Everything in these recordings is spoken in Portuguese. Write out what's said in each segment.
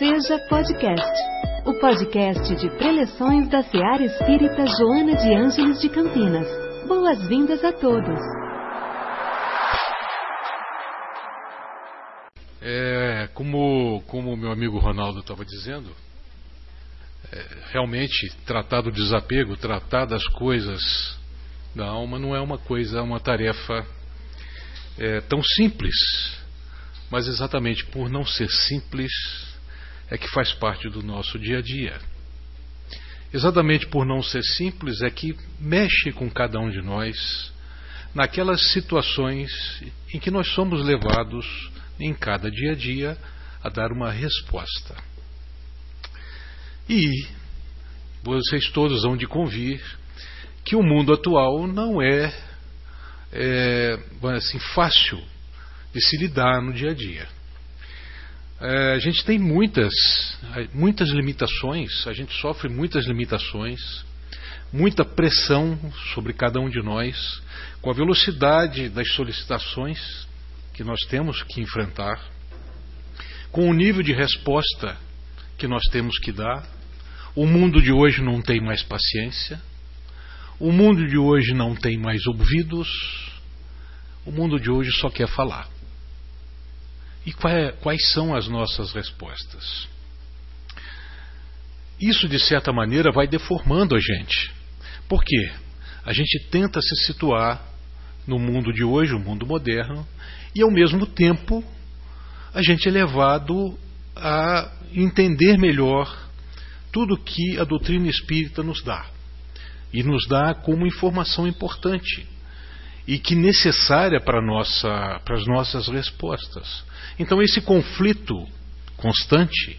Seja Podcast, o podcast de preleções da Seara Espírita Joana de Ângeles de Campinas. Boas-vindas a todos. É, como, como meu amigo Ronaldo estava dizendo, é, realmente tratar do desapego, tratar das coisas da alma não é uma coisa, uma tarefa é, tão simples, mas exatamente por não ser simples é que faz parte do nosso dia a dia. Exatamente por não ser simples é que mexe com cada um de nós naquelas situações em que nós somos levados em cada dia a dia a dar uma resposta. E vocês todos hão de convir que o mundo atual não é, é assim, fácil de se lidar no dia a dia. É, a gente tem muitas, muitas limitações, a gente sofre muitas limitações, muita pressão sobre cada um de nós, com a velocidade das solicitações que nós temos que enfrentar, com o nível de resposta que nós temos que dar. O mundo de hoje não tem mais paciência, o mundo de hoje não tem mais ouvidos, o mundo de hoje só quer falar. E é, quais são as nossas respostas? Isso, de certa maneira, vai deformando a gente. Por quê? A gente tenta se situar no mundo de hoje, o mundo moderno, e ao mesmo tempo a gente é levado a entender melhor tudo que a doutrina espírita nos dá. E nos dá como informação importante e que necessária para, nossa, as nossas respostas. Então, esse conflito constante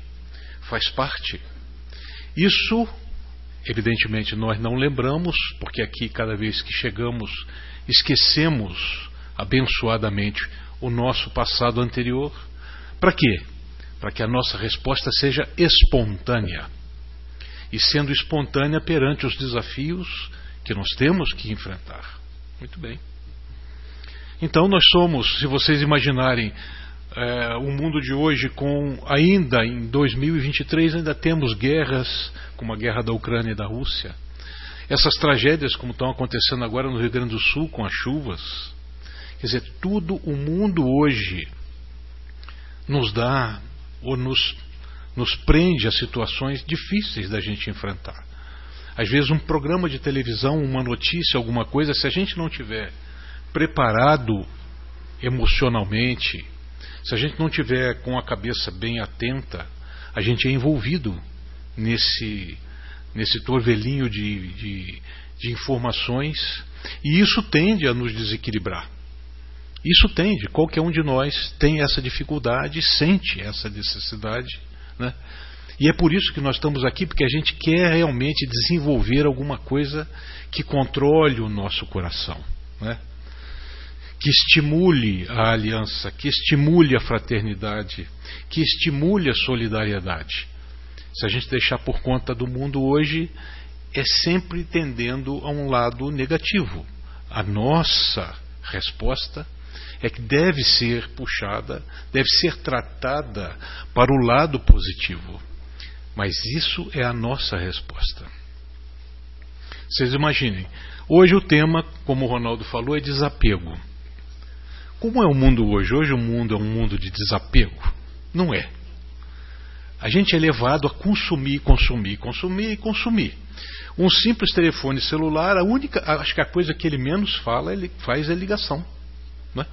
faz parte. Isso, evidentemente, nós não lembramos, porque aqui, cada vez que chegamos, esquecemos abençoadamente o nosso passado anterior. Para quê? Para que a nossa resposta seja espontânea. E sendo espontânea perante os desafios que nós temos que enfrentar. Muito bem. Então nós somos, se vocês imaginarem é, o mundo de hoje com ainda em 2023 ainda temos guerras como a guerra da Ucrânia e da Rússia. Essas tragédias como estão acontecendo agora no Rio Grande do Sul com as chuvas quer dizer tudo o mundo hoje nos dá ou nos nos prende a situações difíceis da gente enfrentar. Às vezes um programa de televisão uma notícia alguma coisa se a gente não tiver preparado emocionalmente, se a gente não tiver com a cabeça bem atenta, a gente é envolvido nesse, nesse torvelinho de, de, de informações e isso tende a nos desequilibrar. Isso tende, qualquer um de nós tem essa dificuldade, sente essa necessidade, né? E é por isso que nós estamos aqui, porque a gente quer realmente desenvolver alguma coisa que controle o nosso coração, né? Que estimule a aliança, que estimule a fraternidade, que estimule a solidariedade. Se a gente deixar por conta do mundo hoje, é sempre tendendo a um lado negativo. A nossa resposta é que deve ser puxada, deve ser tratada para o lado positivo. Mas isso é a nossa resposta. Vocês imaginem, hoje o tema, como o Ronaldo falou, é desapego. Como é o mundo hoje? Hoje o mundo é um mundo de desapego? Não é. A gente é levado a consumir, consumir, consumir e consumir. Um simples telefone celular, a única, acho que a coisa que ele menos fala, ele faz é ligação. Né?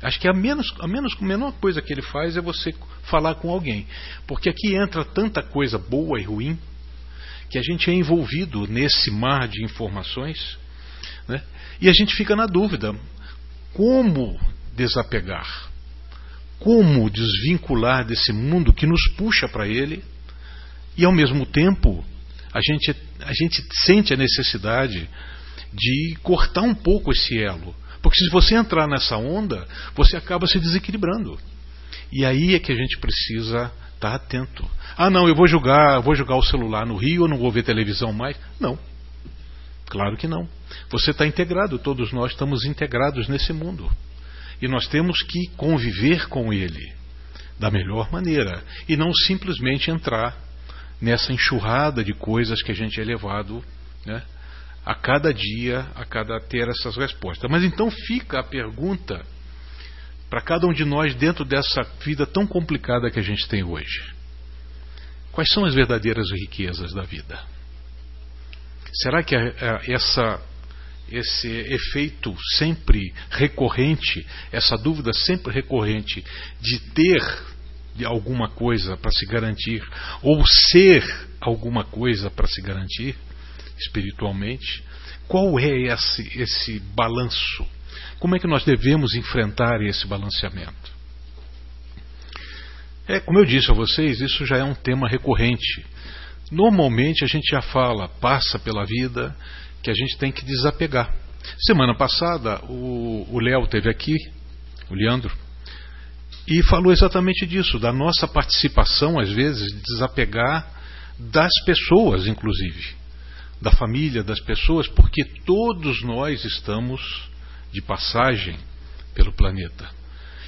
Acho que a menos, a menos, a menor coisa que ele faz é você falar com alguém, porque aqui entra tanta coisa boa e ruim que a gente é envolvido nesse mar de informações, né? e a gente fica na dúvida como desapegar? Como desvincular desse mundo que nos puxa para ele e, ao mesmo tempo, a gente, a gente sente a necessidade de cortar um pouco esse elo. Porque se você entrar nessa onda, você acaba se desequilibrando. E aí é que a gente precisa estar atento. Ah, não, eu vou jogar, vou jogar o celular no Rio, eu não vou ver televisão mais. Não. Claro que não. Você está integrado, todos nós estamos integrados nesse mundo. E nós temos que conviver com ele. da melhor maneira e não simplesmente entrar nessa enxurrada de coisas que a gente é levado né, a cada dia, a cada ter essas respostas. Mas então fica a pergunta para cada um de nós dentro dessa vida tão complicada que a gente tem hoje. Quais são as verdadeiras riquezas da vida? Será que essa, esse efeito sempre recorrente, essa dúvida sempre recorrente de ter alguma coisa para se garantir, ou ser alguma coisa para se garantir espiritualmente, qual é esse, esse balanço? Como é que nós devemos enfrentar esse balanceamento? É, como eu disse a vocês, isso já é um tema recorrente. Normalmente a gente já fala, passa pela vida, que a gente tem que desapegar. Semana passada o Léo teve aqui, o Leandro, e falou exatamente disso, da nossa participação, às vezes, de desapegar das pessoas, inclusive, da família, das pessoas, porque todos nós estamos de passagem pelo planeta.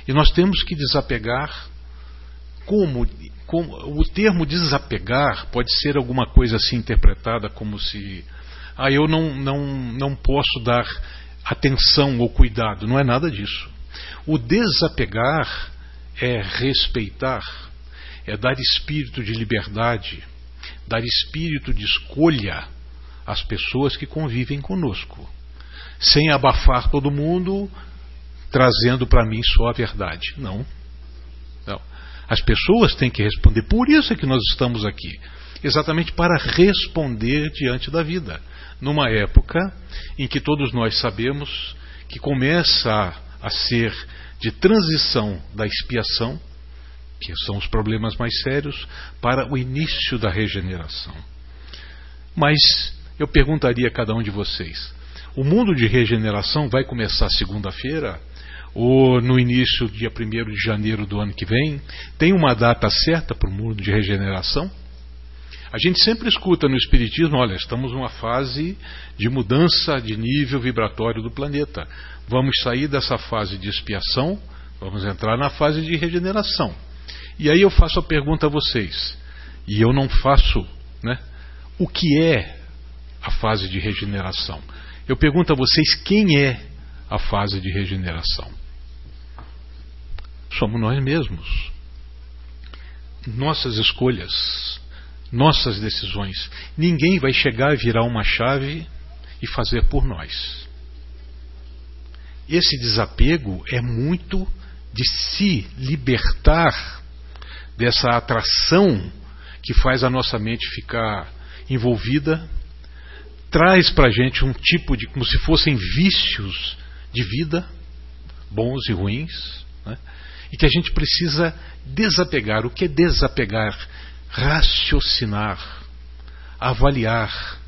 E nós temos que desapegar como, como, o termo desapegar pode ser alguma coisa assim interpretada como se ah, eu não, não, não posso dar atenção ou cuidado. Não é nada disso. O desapegar é respeitar, é dar espírito de liberdade, dar espírito de escolha às pessoas que convivem conosco sem abafar todo mundo, trazendo para mim só a verdade. Não. Não. As pessoas têm que responder. Por isso é que nós estamos aqui. Exatamente para responder diante da vida. Numa época em que todos nós sabemos que começa a, a ser de transição da expiação, que são os problemas mais sérios, para o início da regeneração. Mas eu perguntaria a cada um de vocês: o mundo de regeneração vai começar segunda-feira ou no início, dia 1 de janeiro do ano que vem? Tem uma data certa para o mundo de regeneração? A gente sempre escuta no Espiritismo: olha, estamos numa fase de mudança de nível vibratório do planeta. Vamos sair dessa fase de expiação, vamos entrar na fase de regeneração. E aí eu faço a pergunta a vocês, e eu não faço, né? O que é a fase de regeneração? Eu pergunto a vocês quem é a fase de regeneração? Somos nós mesmos. Nossas escolhas, nossas decisões. Ninguém vai chegar a virar uma chave e fazer por nós. Esse desapego é muito de se libertar dessa atração que faz a nossa mente ficar envolvida traz para a gente um tipo de, como se fossem vícios de vida, bons e ruins, né? e que a gente precisa desapegar. O que é desapegar? Raciocinar, avaliar,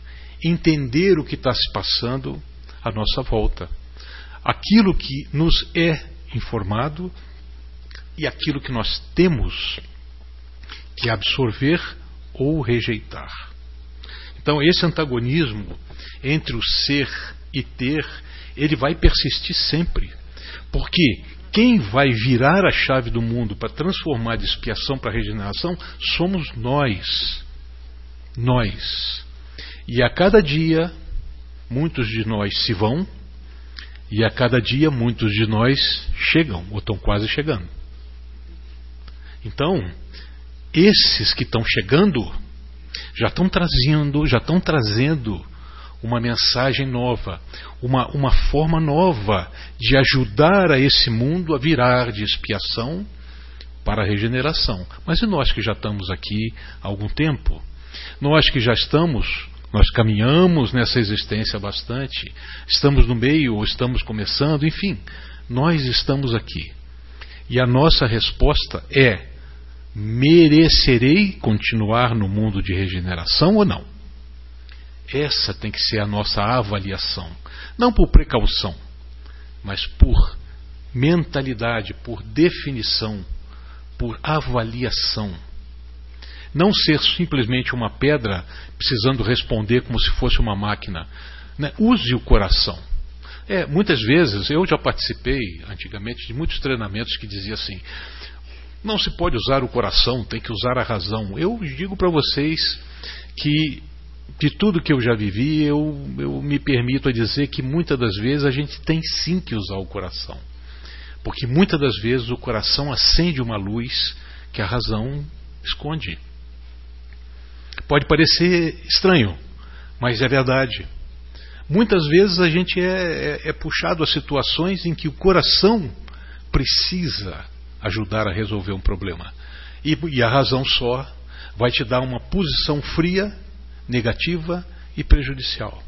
entender o que está se passando à nossa volta. Aquilo que nos é informado e aquilo que nós temos que absorver ou rejeitar. Então, esse antagonismo entre o ser e ter, ele vai persistir sempre. Porque quem vai virar a chave do mundo para transformar de expiação para regeneração somos nós. Nós. E a cada dia, muitos de nós se vão, e a cada dia, muitos de nós chegam, ou estão quase chegando. Então, esses que estão chegando, já estão trazendo, já estão trazendo uma mensagem nova, uma, uma forma nova de ajudar a esse mundo a virar de expiação para a regeneração. Mas e nós que já estamos aqui há algum tempo? Nós que já estamos, nós caminhamos nessa existência bastante, estamos no meio ou estamos começando, enfim, nós estamos aqui. E a nossa resposta é merecerei continuar no mundo de regeneração ou não? Essa tem que ser a nossa avaliação. Não por precaução, mas por mentalidade, por definição, por avaliação. Não ser simplesmente uma pedra precisando responder como se fosse uma máquina. Né? Use o coração. É, muitas vezes, eu já participei antigamente de muitos treinamentos que dizia assim: não se pode usar o coração, tem que usar a razão. Eu digo para vocês que de tudo que eu já vivi, eu, eu me permito a dizer que muitas das vezes a gente tem sim que usar o coração. Porque muitas das vezes o coração acende uma luz que a razão esconde. Pode parecer estranho, mas é verdade. Muitas vezes a gente é, é, é puxado a situações em que o coração precisa ajudar a resolver um problema. E, e a razão só vai te dar uma posição fria, negativa e prejudicial.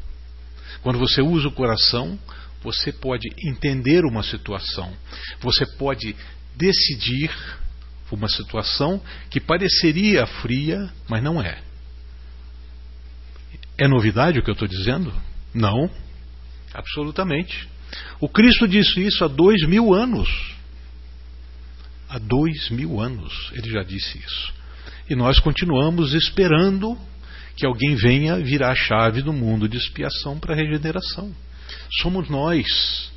Quando você usa o coração, você pode entender uma situação, você pode decidir uma situação que pareceria fria, mas não é. É novidade o que eu estou dizendo? Não, absolutamente. O Cristo disse isso há dois mil anos. Há dois mil anos ele já disse isso. E nós continuamos esperando que alguém venha virar a chave do mundo de expiação para a regeneração. Somos nós.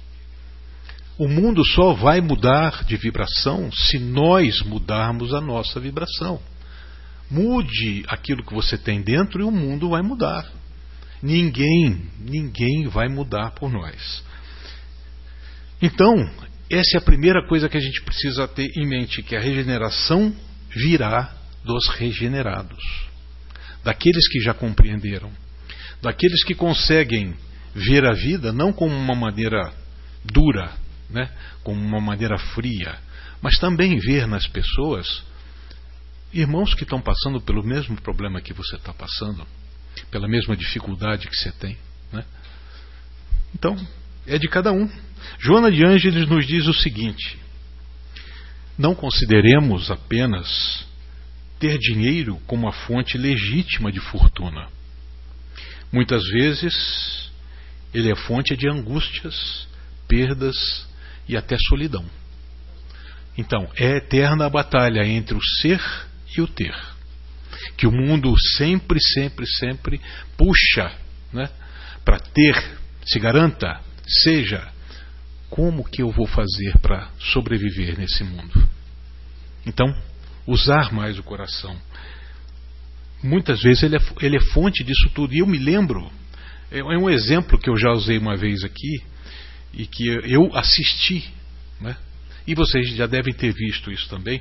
O mundo só vai mudar de vibração se nós mudarmos a nossa vibração. Mude aquilo que você tem dentro e o mundo vai mudar. Ninguém, ninguém vai mudar por nós. Então, essa é a primeira coisa que a gente precisa ter em mente, que a regeneração virá dos regenerados, daqueles que já compreenderam, daqueles que conseguem ver a vida não como uma maneira dura, né, como uma maneira fria, mas também ver nas pessoas irmãos que estão passando pelo mesmo problema que você está passando, pela mesma dificuldade que você tem. Né? Então, é de cada um. Joana de Ângeles nos diz o seguinte: não consideremos apenas ter dinheiro como a fonte legítima de fortuna. Muitas vezes ele é fonte de angústias, perdas e até solidão. Então, é eterna a batalha entre o ser e o ter que o mundo sempre, sempre, sempre puxa né, para ter, se garanta, seja como que eu vou fazer para sobreviver nesse mundo. Então, usar mais o coração. Muitas vezes ele é, ele é fonte disso tudo. E eu me lembro, é, é um exemplo que eu já usei uma vez aqui e que eu assisti, né? e vocês já devem ter visto isso também.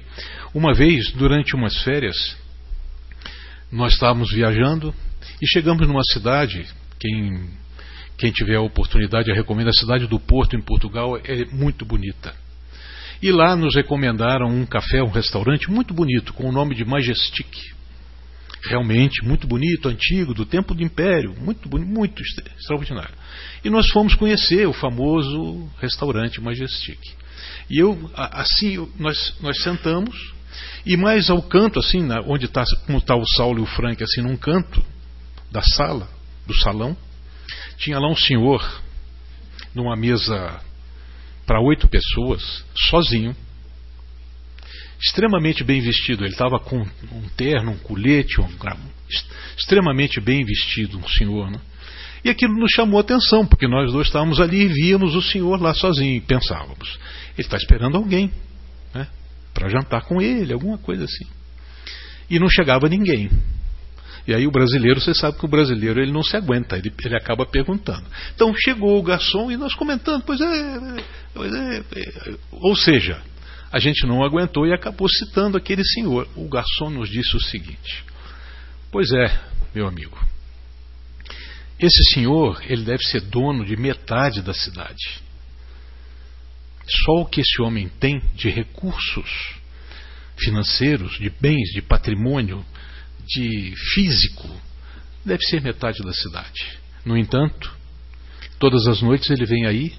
Uma vez, durante umas férias, nós estávamos viajando e chegamos numa cidade, quem, quem tiver a oportunidade, eu recomendo, a cidade do Porto, em Portugal, é muito bonita. E lá nos recomendaram um café, um restaurante muito bonito, com o nome de Majestic. Realmente muito bonito, antigo, do tempo do Império, muito bonito, muito extraordinário. E nós fomos conhecer o famoso restaurante Majestic. E eu, assim, nós, nós sentamos e mais ao canto, assim, onde está, está o Saulo e o Frank, assim, num canto da sala, do salão, tinha lá um senhor, numa mesa para oito pessoas, sozinho, extremamente bem vestido. Ele estava com um terno, um colete, um, extremamente bem vestido, um senhor. Né? E aquilo nos chamou a atenção, porque nós dois estávamos ali e víamos o senhor lá sozinho e pensávamos: ele está esperando alguém para jantar com ele, alguma coisa assim. E não chegava ninguém. E aí o brasileiro, você sabe que o brasileiro ele não se aguenta, ele, ele acaba perguntando. Então chegou o garçom e nós comentando, pois é, pois é, é, ou seja, a gente não aguentou e acabou citando aquele senhor. O garçom nos disse o seguinte: Pois é, meu amigo, esse senhor ele deve ser dono de metade da cidade. Só o que esse homem tem de recursos financeiros, de bens, de patrimônio, de físico, deve ser metade da cidade. No entanto, todas as noites ele vem aí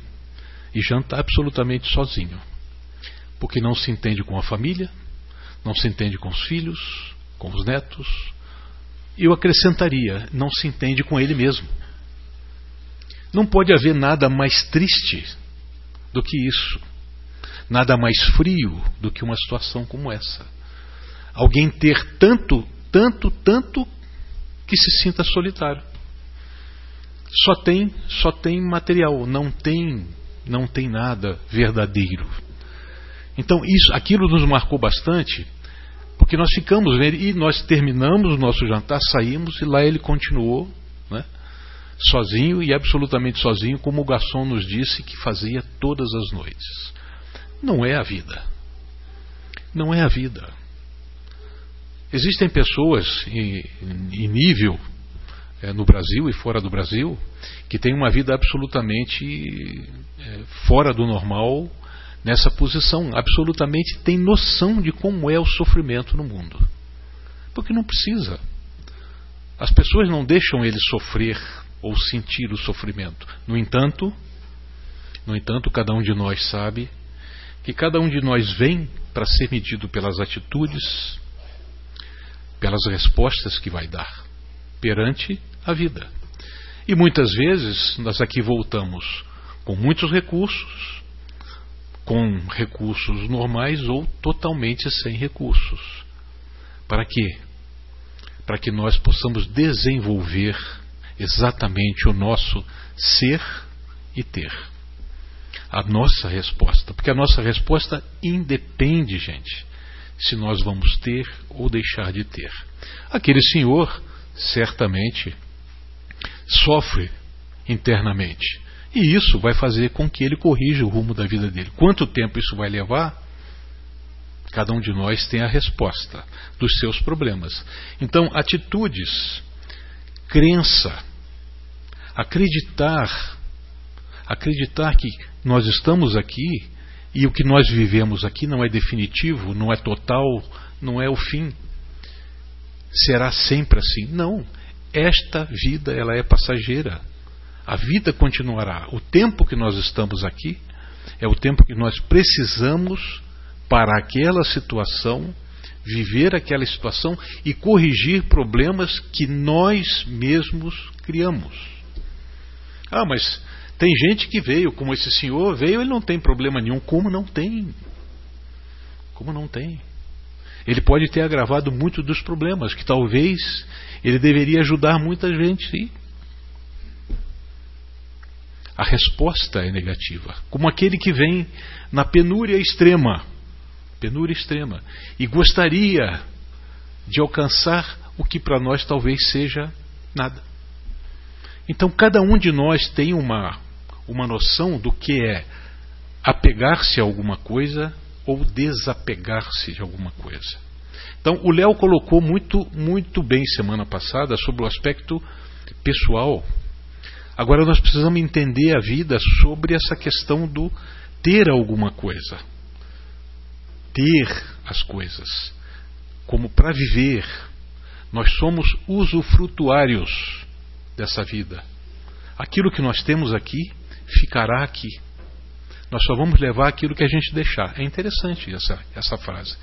e janta absolutamente sozinho, porque não se entende com a família, não se entende com os filhos, com os netos. Eu acrescentaria, não se entende com ele mesmo. Não pode haver nada mais triste do que isso. Nada mais frio do que uma situação como essa. Alguém ter tanto, tanto, tanto que se sinta solitário. Só tem, só tem material, não tem, não tem nada verdadeiro. Então, isso, aquilo nos marcou bastante, porque nós ficamos e nós terminamos o nosso jantar, saímos e lá ele continuou, né, sozinho e absolutamente sozinho, como o garçom nos disse que fazia todas as noites. Não é a vida. Não é a vida. Existem pessoas em, em nível é, no Brasil e fora do Brasil que têm uma vida absolutamente é, fora do normal nessa posição, absolutamente tem noção de como é o sofrimento no mundo. Porque não precisa. As pessoas não deixam ele sofrer ou sentir o sofrimento. No entanto, no entanto, cada um de nós sabe que cada um de nós vem para ser medido pelas atitudes, pelas respostas que vai dar perante a vida. E muitas vezes nós aqui voltamos com muitos recursos, com recursos normais ou totalmente sem recursos. Para quê? Para que nós possamos desenvolver exatamente o nosso ser e ter. A nossa resposta. Porque a nossa resposta independe, gente, se nós vamos ter ou deixar de ter. Aquele senhor certamente sofre internamente e isso vai fazer com que ele corrija o rumo da vida dele. Quanto tempo isso vai levar? Cada um de nós tem a resposta dos seus problemas. Então, atitudes, crença, acreditar, acreditar que nós estamos aqui e o que nós vivemos aqui não é definitivo, não é total, não é o fim. Será sempre assim? Não. Esta vida ela é passageira. A vida continuará. O tempo que nós estamos aqui é o tempo que nós precisamos para aquela situação, viver aquela situação e corrigir problemas que nós mesmos criamos. Ah, mas tem gente que veio, como esse senhor veio, ele não tem problema nenhum. Como não tem? Como não tem? Ele pode ter agravado muito dos problemas, que talvez ele deveria ajudar muita gente, sim a resposta é negativa. Como aquele que vem na penúria extrema, penúria extrema, e gostaria de alcançar o que para nós talvez seja nada. Então cada um de nós tem uma, uma noção do que é apegar-se a alguma coisa ou desapegar-se de alguma coisa. Então o Léo colocou muito, muito bem semana passada sobre o aspecto pessoal Agora nós precisamos entender a vida sobre essa questão do ter alguma coisa. Ter as coisas. Como para viver. Nós somos usufrutuários dessa vida. Aquilo que nós temos aqui ficará aqui. Nós só vamos levar aquilo que a gente deixar. É interessante essa, essa frase.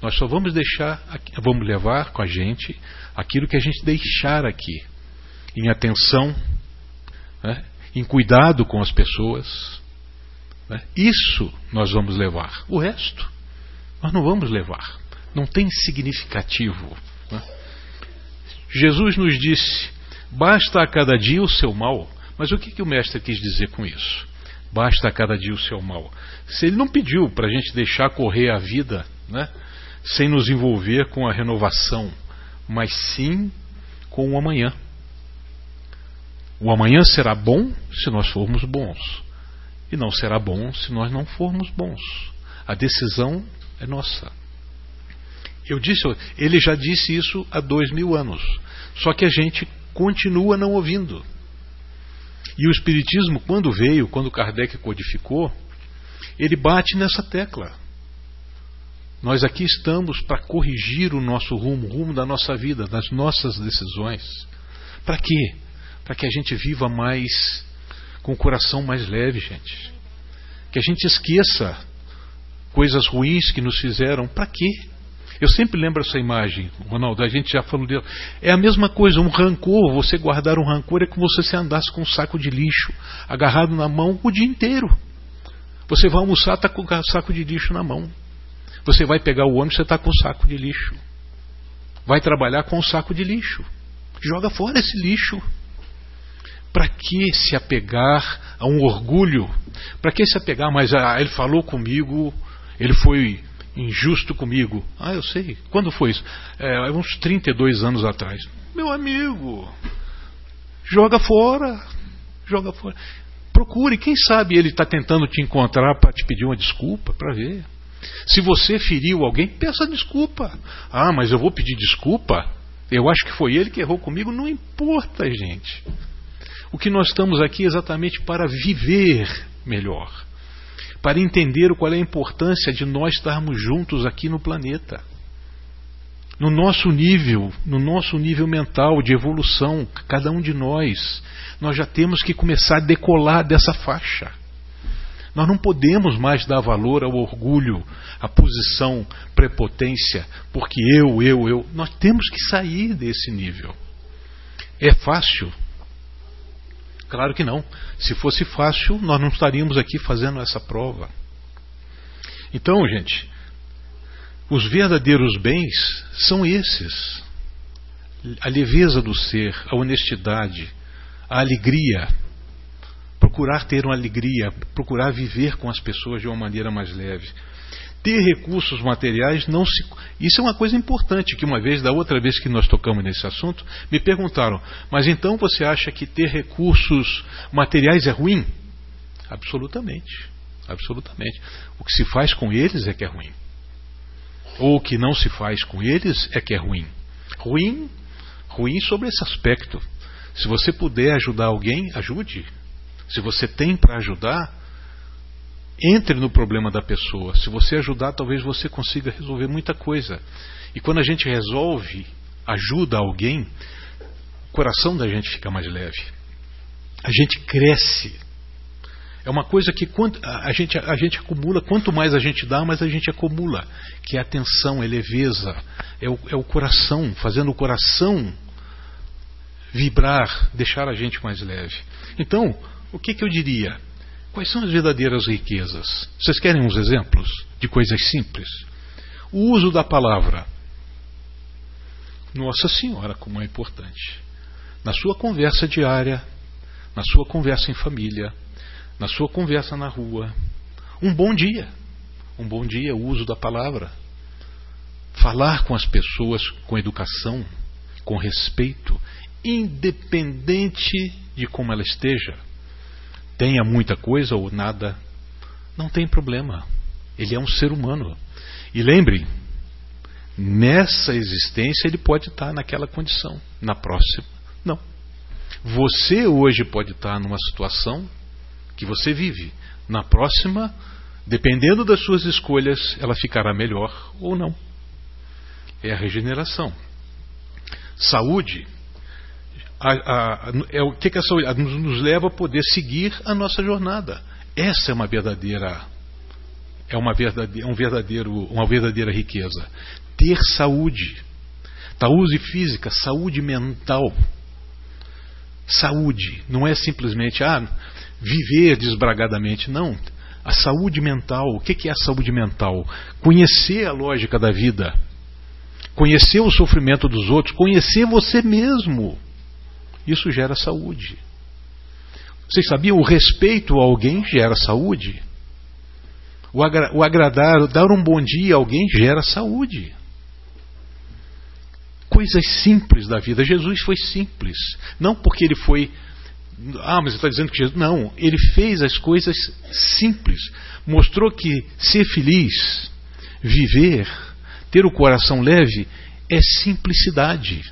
Nós só vamos deixar, vamos levar com a gente aquilo que a gente deixar aqui. Em atenção, né, em cuidado com as pessoas. Né, isso nós vamos levar. O resto, nós não vamos levar. Não tem significativo. Né. Jesus nos disse: basta a cada dia o seu mal. Mas o que, que o mestre quis dizer com isso? Basta a cada dia o seu mal. Se ele não pediu para a gente deixar correr a vida né, sem nos envolver com a renovação, mas sim com o amanhã. O amanhã será bom se nós formos bons, e não será bom se nós não formos bons. A decisão é nossa. Eu disse, ele já disse isso há dois mil anos, só que a gente continua não ouvindo. E o Espiritismo, quando veio, quando Kardec codificou, ele bate nessa tecla. Nós aqui estamos para corrigir o nosso rumo, o rumo da nossa vida, das nossas decisões. Para quê? para que a gente viva mais com o coração mais leve, gente. Que a gente esqueça coisas ruins que nos fizeram. Para quê? Eu sempre lembro essa imagem, Ronaldo, a gente já falou dela. É a mesma coisa, um rancor, você guardar um rancor é como se você andasse com um saco de lixo agarrado na mão o dia inteiro. Você vai almoçar, está com o saco de lixo na mão. Você vai pegar o ônibus, você está com o saco de lixo. Vai trabalhar com o saco de lixo. Joga fora esse lixo. Para que se apegar a um orgulho? Para que se apegar, mas ah, ele falou comigo, ele foi injusto comigo. Ah, eu sei. Quando foi isso? É, uns 32 anos atrás. Meu amigo, joga fora. Joga fora. Procure, quem sabe ele está tentando te encontrar para te pedir uma desculpa, para ver. Se você feriu alguém, peça desculpa. Ah, mas eu vou pedir desculpa? Eu acho que foi ele que errou comigo. Não importa, gente. O que nós estamos aqui é exatamente para viver melhor, para entender qual é a importância de nós estarmos juntos aqui no planeta. No nosso nível, no nosso nível mental de evolução, cada um de nós, nós já temos que começar a decolar dessa faixa. Nós não podemos mais dar valor ao orgulho, à posição, prepotência, porque eu, eu, eu. Nós temos que sair desse nível. É fácil? Claro que não. Se fosse fácil, nós não estaríamos aqui fazendo essa prova. Então, gente, os verdadeiros bens são esses: a leveza do ser, a honestidade, a alegria, procurar ter uma alegria, procurar viver com as pessoas de uma maneira mais leve. Ter recursos materiais não se. Isso é uma coisa importante que uma vez, da outra vez que nós tocamos nesse assunto, me perguntaram: mas então você acha que ter recursos materiais é ruim? Absolutamente. Absolutamente. O que se faz com eles é que é ruim. Ou o que não se faz com eles é que é ruim. Ruim, ruim sobre esse aspecto. Se você puder ajudar alguém, ajude. Se você tem para ajudar, entre no problema da pessoa. Se você ajudar, talvez você consiga resolver muita coisa. E quando a gente resolve, ajuda alguém, o coração da gente fica mais leve. A gente cresce. É uma coisa que a gente, a gente acumula, quanto mais a gente dá, mais a gente acumula. Que é atenção, é leveza, é o, é o coração, fazendo o coração vibrar, deixar a gente mais leve. Então, o que, que eu diria? Quais são as verdadeiras riquezas? Vocês querem uns exemplos de coisas simples? O uso da palavra. Nossa Senhora, como é importante. Na sua conversa diária, na sua conversa em família, na sua conversa na rua. Um bom dia. Um bom dia, o uso da palavra. Falar com as pessoas com educação, com respeito, independente de como ela esteja tenha muita coisa ou nada, não tem problema. Ele é um ser humano. E lembre, nessa existência ele pode estar naquela condição. Na próxima, não. Você hoje pode estar numa situação que você vive. Na próxima, dependendo das suas escolhas, ela ficará melhor ou não. É a regeneração. Saúde a, a, é o que, que a saúde nos, leva a poder seguir a nossa jornada. Essa é uma verdadeira é uma verdadeira, um verdadeiro, uma verdadeira riqueza. Ter saúde, saúde física, saúde mental. Saúde não é simplesmente ah, viver desbragadamente, não. A saúde mental, o que é a saúde mental? Conhecer a lógica da vida, conhecer o sofrimento dos outros, conhecer você mesmo. Isso gera saúde. Vocês sabiam? O respeito a alguém gera saúde. O, agra o agradar, dar um bom dia a alguém gera saúde. Coisas simples da vida. Jesus foi simples. Não porque ele foi. Ah, mas está dizendo que Jesus. Não, ele fez as coisas simples. Mostrou que ser feliz, viver, ter o coração leve, é simplicidade.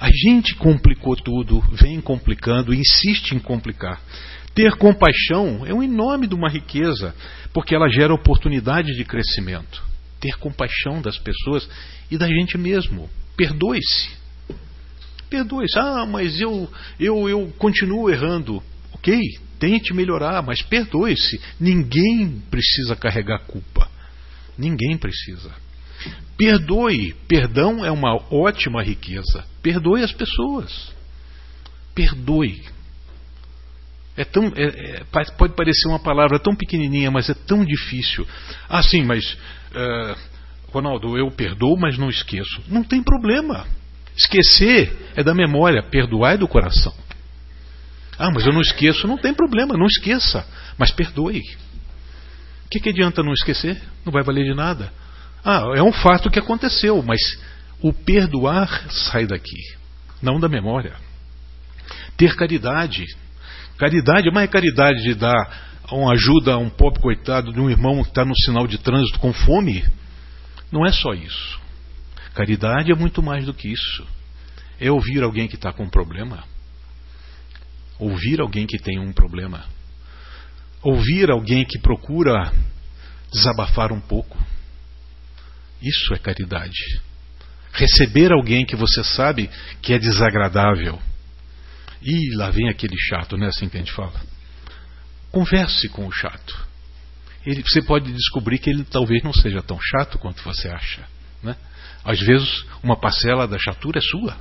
A gente complicou tudo, vem complicando, insiste em complicar. Ter compaixão é um enorme de uma riqueza, porque ela gera oportunidade de crescimento. Ter compaixão das pessoas e da gente mesmo. Perdoe-se. Perdoe-se. Ah, mas eu, eu, eu continuo errando. Ok, tente melhorar, mas perdoe-se. Ninguém precisa carregar culpa. Ninguém precisa. Perdoe. Perdão é uma ótima riqueza. Perdoe as pessoas. Perdoe. É tão, é, é, pode parecer uma palavra tão pequenininha, mas é tão difícil. Ah, sim, mas, uh, Ronaldo, eu perdoo, mas não esqueço. Não tem problema. Esquecer é da memória, perdoar é do coração. Ah, mas eu não esqueço, não tem problema, não esqueça, mas perdoe. que, que adianta não esquecer? Não vai valer de nada. Ah, é um fato que aconteceu, mas o perdoar sai daqui, não da memória. Ter caridade. Caridade, mas é caridade de dar uma ajuda a um pobre coitado de um irmão que está no sinal de trânsito com fome. Não é só isso. Caridade é muito mais do que isso. É ouvir alguém que está com um problema. Ouvir alguém que tem um problema. Ouvir alguém que procura desabafar um pouco. Isso é caridade. Receber alguém que você sabe que é desagradável. E lá vem aquele chato, não é assim que a gente fala? Converse com o chato. Ele, você pode descobrir que ele talvez não seja tão chato quanto você acha. Né? Às vezes, uma parcela da chatura é sua,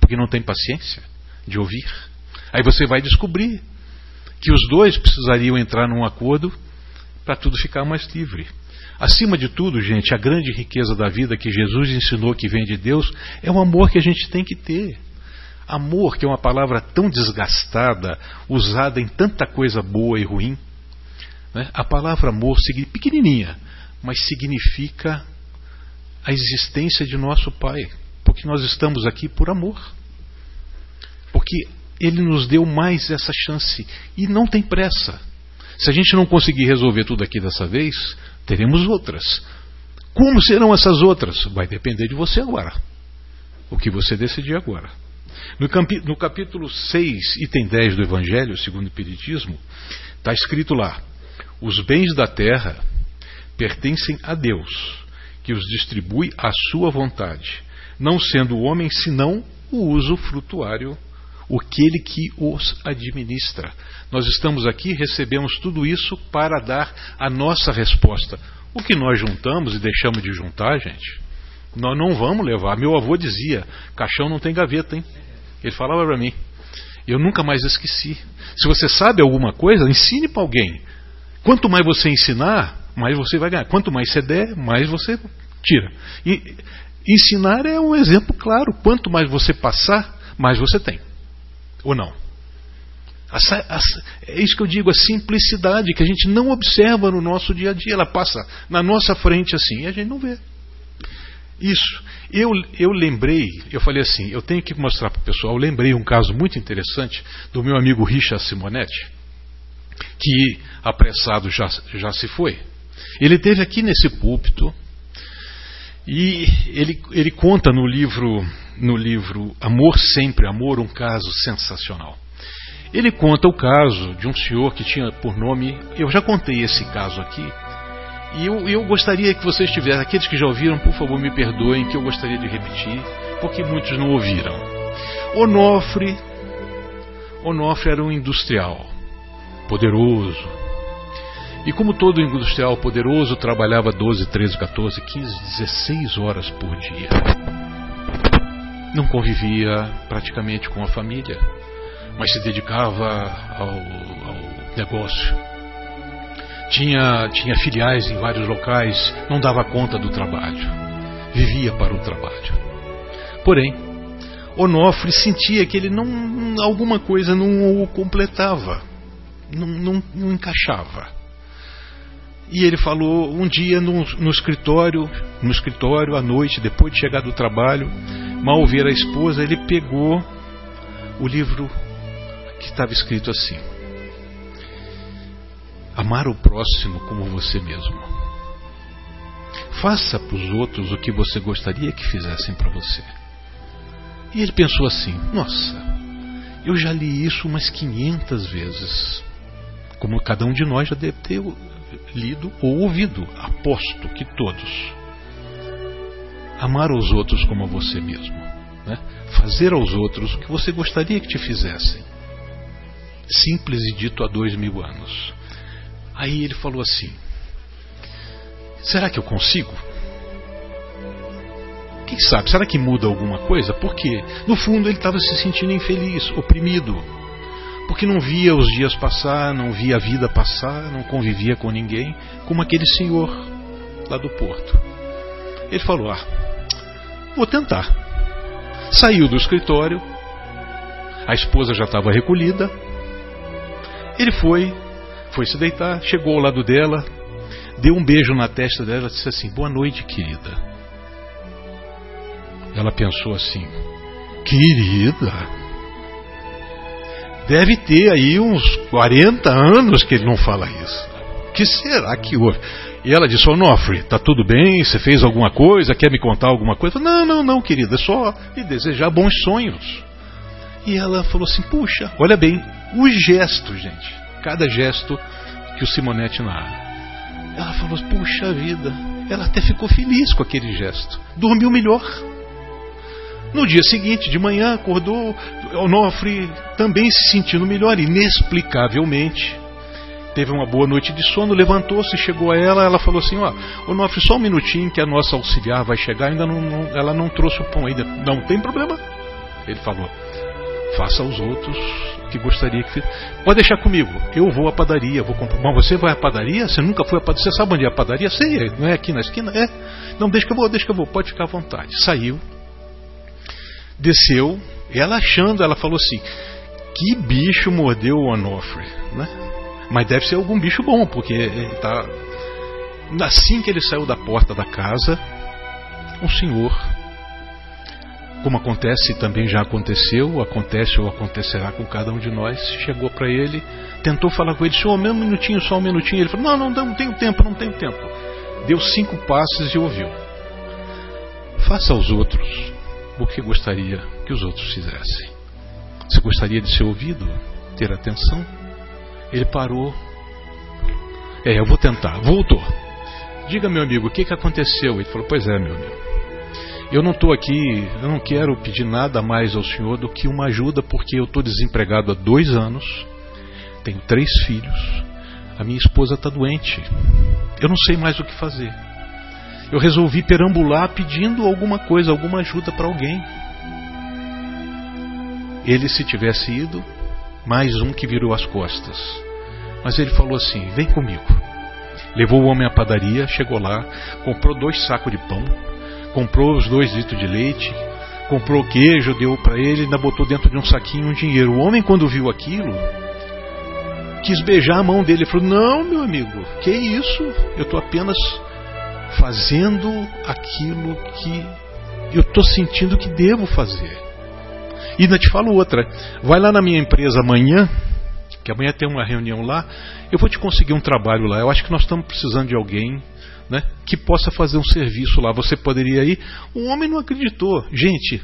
porque não tem paciência de ouvir. Aí você vai descobrir que os dois precisariam entrar num acordo para tudo ficar mais livre. Acima de tudo, gente, a grande riqueza da vida que Jesus ensinou que vem de Deus é o amor que a gente tem que ter. Amor, que é uma palavra tão desgastada, usada em tanta coisa boa e ruim. Né? A palavra amor, pequenininha, mas significa a existência de nosso Pai, porque nós estamos aqui por amor. Porque Ele nos deu mais essa chance e não tem pressa. Se a gente não conseguir resolver tudo aqui dessa vez, teremos outras. Como serão essas outras? Vai depender de você agora. O que você decidir agora. No, no capítulo 6, item 10 do Evangelho, segundo o Espiritismo, está escrito lá: os bens da terra pertencem a Deus, que os distribui à sua vontade, não sendo o homem senão o uso frutuário, aquele que os administra. Nós estamos aqui, recebemos tudo isso para dar a nossa resposta. O que nós juntamos e deixamos de juntar, gente, nós não vamos levar. Meu avô dizia: caixão não tem gaveta, hein? Ele falava para mim. Eu nunca mais esqueci. Se você sabe alguma coisa, ensine para alguém. Quanto mais você ensinar, mais você vai ganhar. Quanto mais você der, mais você tira. E ensinar é um exemplo claro. Quanto mais você passar, mais você tem. Ou não? É isso que eu digo, a simplicidade que a gente não observa no nosso dia a dia. Ela passa na nossa frente assim e a gente não vê. Isso. Eu, eu lembrei, eu falei assim, eu tenho que mostrar para o pessoal, eu lembrei um caso muito interessante do meu amigo Richard Simonetti, que apressado já, já se foi. Ele teve aqui nesse púlpito e ele, ele conta no livro, no livro Amor Sempre Amor um caso sensacional. Ele conta o caso de um senhor que tinha por nome, eu já contei esse caso aqui, e eu, eu gostaria que vocês tivessem, aqueles que já ouviram, por favor, me perdoem, que eu gostaria de repetir, porque muitos não ouviram. Onofre, Onofre era um industrial, poderoso. E como todo industrial poderoso, trabalhava 12, 13, 14, 15, 16 horas por dia. Não convivia praticamente com a família, mas se dedicava ao, ao negócio tinha, tinha filiais em vários locais, não dava conta do trabalho, vivia para o trabalho. Porém, Onofre sentia que ele não, alguma coisa não o completava, não, não, não encaixava. E ele falou um dia no, no, escritório, no escritório à noite, depois de chegar do trabalho, mal ver a esposa, ele pegou o livro que estava escrito assim: Amar o próximo como você mesmo. Faça para os outros o que você gostaria que fizessem para você. E ele pensou assim: Nossa, eu já li isso umas 500 vezes. Como cada um de nós já deve ter lido ou ouvido, aposto que todos. Amar os outros como a você mesmo. Né? Fazer aos outros o que você gostaria que te fizessem. Simples e dito há dois mil anos. Aí ele falou assim: Será que eu consigo? Quem sabe? Será que muda alguma coisa? Porque, no fundo, ele estava se sentindo infeliz, oprimido. Porque não via os dias passar, não via a vida passar, não convivia com ninguém, como aquele senhor lá do porto. Ele falou: Ah, vou tentar. Saiu do escritório, a esposa já estava recolhida. Ele foi, foi se deitar, chegou ao lado dela, deu um beijo na testa dela e disse assim: Boa noite, querida. Ela pensou assim: Querida, deve ter aí uns 40 anos que ele não fala isso. que será que houve? E ela disse: Onofre, tá tudo bem? Você fez alguma coisa? Quer me contar alguma coisa? Não, não, não, querida, é só me desejar bons sonhos. E ela falou assim: Puxa, olha bem, os gestos, gente. Cada gesto que o Simonetti narra. Ela falou: Puxa vida, ela até ficou feliz com aquele gesto. Dormiu melhor. No dia seguinte, de manhã, acordou Onofre também se sentindo melhor, inexplicavelmente. Teve uma boa noite de sono, levantou-se, chegou a ela, ela falou assim: Ó, Onofre, só um minutinho que a nossa auxiliar vai chegar, ainda não, não, ela não trouxe o pão ainda. Não tem problema. Ele falou: Faça aos outros que gostaria que fizesse. Pode deixar comigo, eu vou à padaria, vou comprar. Mas você vai à padaria? Você nunca foi à padaria? Você sabe onde é a padaria? Sei, não é aqui na esquina? É. Não, deixa que eu vou, deixa que eu vou, pode ficar à vontade. Saiu, desceu, ela achando, ela falou assim: Que bicho mordeu o Onofre, né? Mas deve ser algum bicho bom, porque tá. Assim que ele saiu da porta da casa, um senhor, como acontece também já aconteceu, acontece ou acontecerá com cada um de nós, chegou para ele, tentou falar com ele, senhor, um minutinho, só um minutinho. Ele falou: Não, não, não tenho tempo, não tenho tempo. Deu cinco passos e ouviu. Faça aos outros o que gostaria que os outros fizessem. Você gostaria de ser ouvido, ter atenção? Ele parou. É, eu vou tentar. Voltou. Diga, meu amigo, o que, que aconteceu? Ele falou: Pois é, meu amigo. Eu não estou aqui, eu não quero pedir nada mais ao senhor do que uma ajuda, porque eu estou desempregado há dois anos, tenho três filhos, a minha esposa está doente, eu não sei mais o que fazer. Eu resolvi perambular pedindo alguma coisa, alguma ajuda para alguém. Ele, se tivesse ido, mais um que virou as costas. Mas ele falou assim: Vem comigo. Levou o homem à padaria, chegou lá, comprou dois sacos de pão, comprou os dois litros de leite, comprou queijo, deu para ele, ainda botou dentro de um saquinho um dinheiro. O homem, quando viu aquilo, quis beijar a mão dele. Ele falou: Não, meu amigo, que isso? Eu estou apenas fazendo aquilo que eu estou sentindo que devo fazer. E ainda te falo outra: vai lá na minha empresa amanhã, que amanhã tem uma reunião lá, eu vou te conseguir um trabalho lá. Eu acho que nós estamos precisando de alguém né, que possa fazer um serviço lá. Você poderia ir. O homem não acreditou. Gente,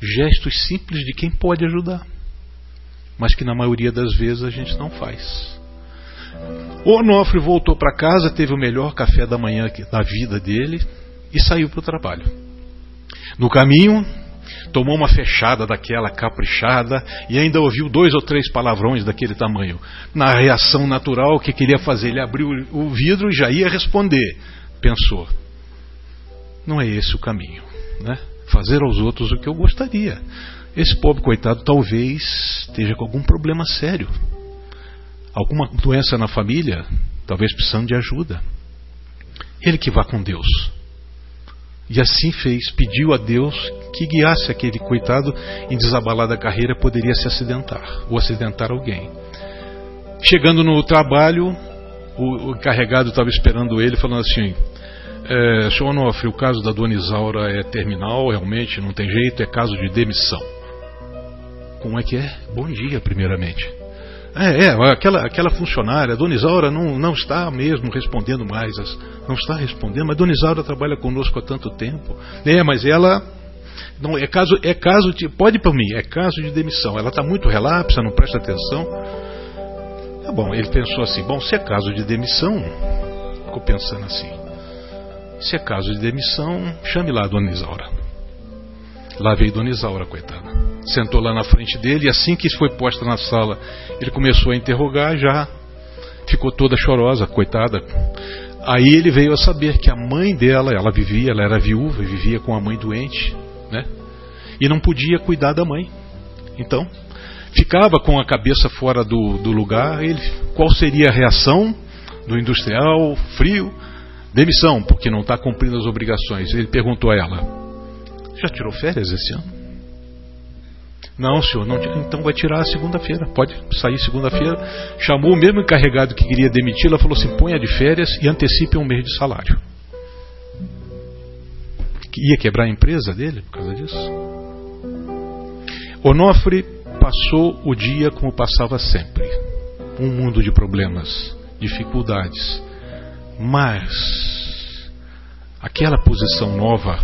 gestos simples de quem pode ajudar, mas que na maioria das vezes a gente não faz. O Onofre voltou para casa, teve o melhor café da manhã da vida dele e saiu para o trabalho. No caminho, tomou uma fechada daquela caprichada e ainda ouviu dois ou três palavrões daquele tamanho. Na reação natural, o que queria fazer? Ele abriu o vidro e já ia responder. Pensou: não é esse o caminho, né? Fazer aos outros o que eu gostaria. Esse pobre coitado talvez esteja com algum problema sério, alguma doença na família, talvez precisando de ajuda. Ele que vá com Deus. E assim fez, pediu a Deus que guiasse aquele coitado em desabalada carreira, poderia se acidentar ou acidentar alguém. Chegando no trabalho, o, encarregado estava esperando ele, falando assim: é, Senhor Onofre, o caso da dona Isaura é terminal, realmente não tem jeito, é caso de demissão. Como é que é? Bom dia, primeiramente. É, é aquela, aquela funcionária, Dona Isaura não, não está mesmo respondendo mais, não está respondendo, mas Dona Isaura trabalha conosco há tanto tempo. É, mas ela não é caso é caso de pode para mim, é caso de demissão. Ela está muito relapsa, não presta atenção. Tá bom, ele pensou assim, bom, se é caso de demissão, ficou pensando assim. Se é caso de demissão, chame lá a Dona Isaura. Lá veio Dona Isaura, coitada sentou lá na frente dele e assim que foi posta na sala, ele começou a interrogar, já ficou toda chorosa, coitada. Aí ele veio a saber que a mãe dela, ela vivia, ela era viúva e vivia com a mãe doente, né? E não podia cuidar da mãe. Então, ficava com a cabeça fora do, do lugar. Ele, qual seria a reação do industrial? Frio, demissão, porque não está cumprindo as obrigações. Ele perguntou a ela: Já tirou férias esse ano? Não, senhor, não, então vai tirar segunda-feira. Pode sair segunda-feira. Chamou o mesmo encarregado que queria demiti-la, falou assim: ponha de férias e antecipe um mês de salário. Ia quebrar a empresa dele por causa disso. Onofre passou o dia como passava sempre um mundo de problemas, dificuldades. Mas aquela posição nova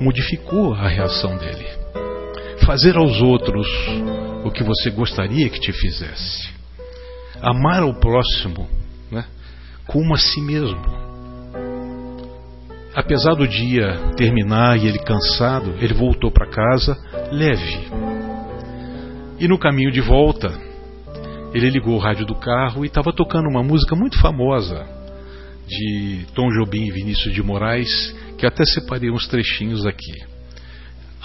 modificou a reação dele fazer aos outros o que você gostaria que te fizesse. Amar ao próximo né, como a si mesmo. Apesar do dia terminar e ele cansado, ele voltou para casa leve. E no caminho de volta, ele ligou o rádio do carro e estava tocando uma música muito famosa de Tom Jobim e Vinícius de Moraes, que até separei uns trechinhos aqui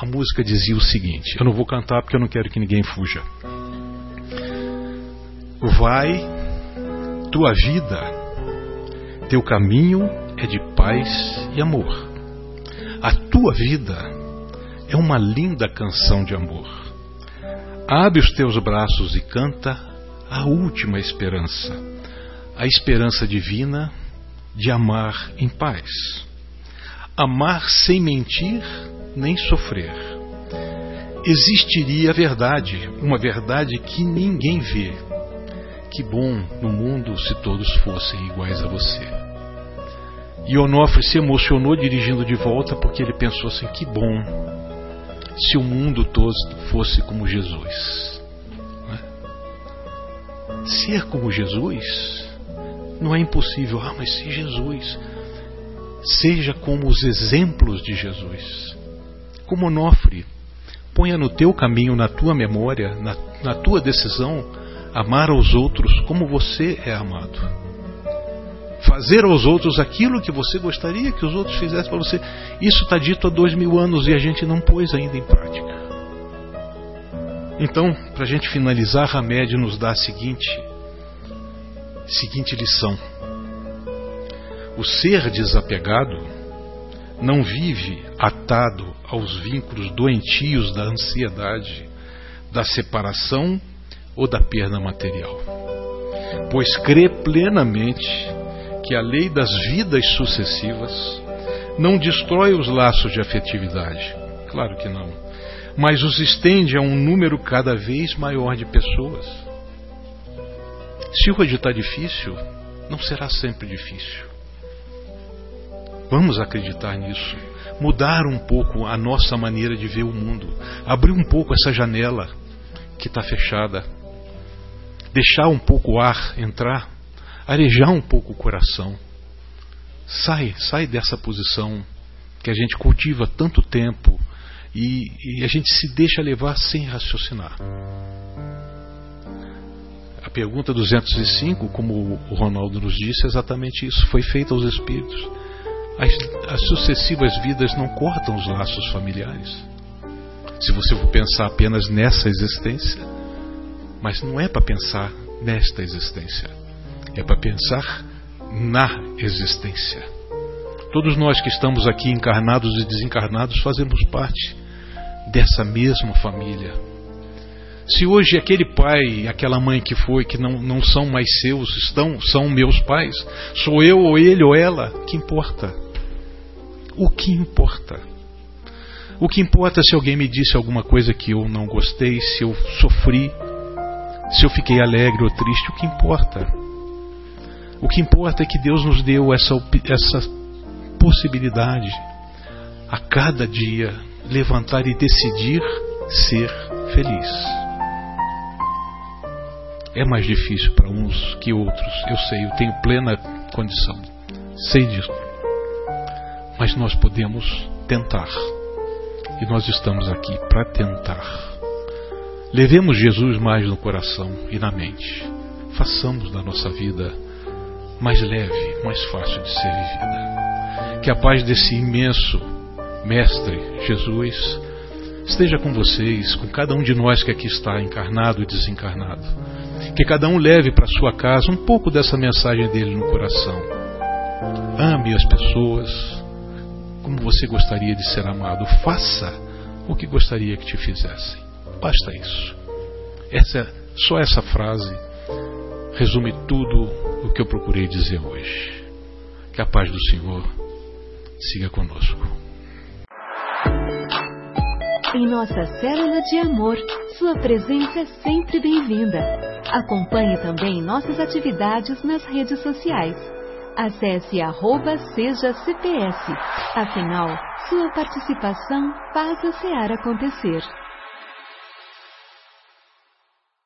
a música dizia o seguinte: eu não vou cantar porque eu não quero que ninguém fuja. Vai, tua vida, teu caminho é de paz e amor. A tua vida é uma linda canção de amor. Abre os teus braços e canta a última esperança, a esperança divina de amar em paz. Amar sem mentir nem sofrer. Existiria a verdade, uma verdade que ninguém vê. Que bom no mundo se todos fossem iguais a você. E Onofre se emocionou dirigindo de volta porque ele pensou assim: que bom se o mundo todo fosse como Jesus. É? Ser como Jesus não é impossível. Ah, mas se Jesus seja como os exemplos de Jesus como Onofre. Ponha no teu caminho, na tua memória, na, na tua decisão, amar aos outros como você é amado. Fazer aos outros aquilo que você gostaria que os outros fizessem para você. Isso está dito há dois mil anos e a gente não pôs ainda em prática. Então, para a gente finalizar, Hamed nos dá a seguinte, seguinte lição: o ser desapegado não vive atado aos vínculos doentios da ansiedade, da separação ou da perda material, pois crê plenamente que a lei das vidas sucessivas não destrói os laços de afetividade, claro que não, mas os estende a um número cada vez maior de pessoas. Se hoje está difícil, não será sempre difícil. Vamos acreditar nisso. Mudar um pouco a nossa maneira de ver o mundo. Abrir um pouco essa janela que está fechada. Deixar um pouco o ar entrar. Arejar um pouco o coração. Sai, sai dessa posição que a gente cultiva tanto tempo e, e a gente se deixa levar sem raciocinar. A pergunta 205, como o Ronaldo nos disse, é exatamente isso. Foi feita aos espíritos as, as sucessivas vidas não cortam os laços familiares. Se você for pensar apenas nessa existência, mas não é para pensar nesta existência, é para pensar na existência. Todos nós que estamos aqui encarnados e desencarnados fazemos parte dessa mesma família. Se hoje aquele pai aquela mãe que foi, que não, não são mais seus, estão, são meus pais, sou eu ou ele ou ela, que importa? O que importa. O que importa se alguém me disse alguma coisa que eu não gostei, se eu sofri, se eu fiquei alegre ou triste, o que importa? O que importa é que Deus nos deu essa, essa possibilidade a cada dia levantar e decidir ser feliz. É mais difícil para uns que outros, eu sei, eu tenho plena condição, sei disso. Mas nós podemos tentar. E nós estamos aqui para tentar. Levemos Jesus mais no coração e na mente. Façamos da nossa vida mais leve, mais fácil de ser vivida. Que a paz desse imenso Mestre Jesus esteja com vocês, com cada um de nós que aqui está, encarnado e desencarnado. Que cada um leve para sua casa um pouco dessa mensagem dele no coração. Ame as pessoas, como você gostaria de ser amado. Faça o que gostaria que te fizessem. Basta isso. Essa, só essa frase resume tudo o que eu procurei dizer hoje. Que a paz do Senhor siga conosco. Em nossa célula de amor, sua presença é sempre bem-vinda. Acompanhe também nossas atividades nas redes sociais. Acesse arroba seja CPS. Afinal, sua participação faz a SEAR acontecer.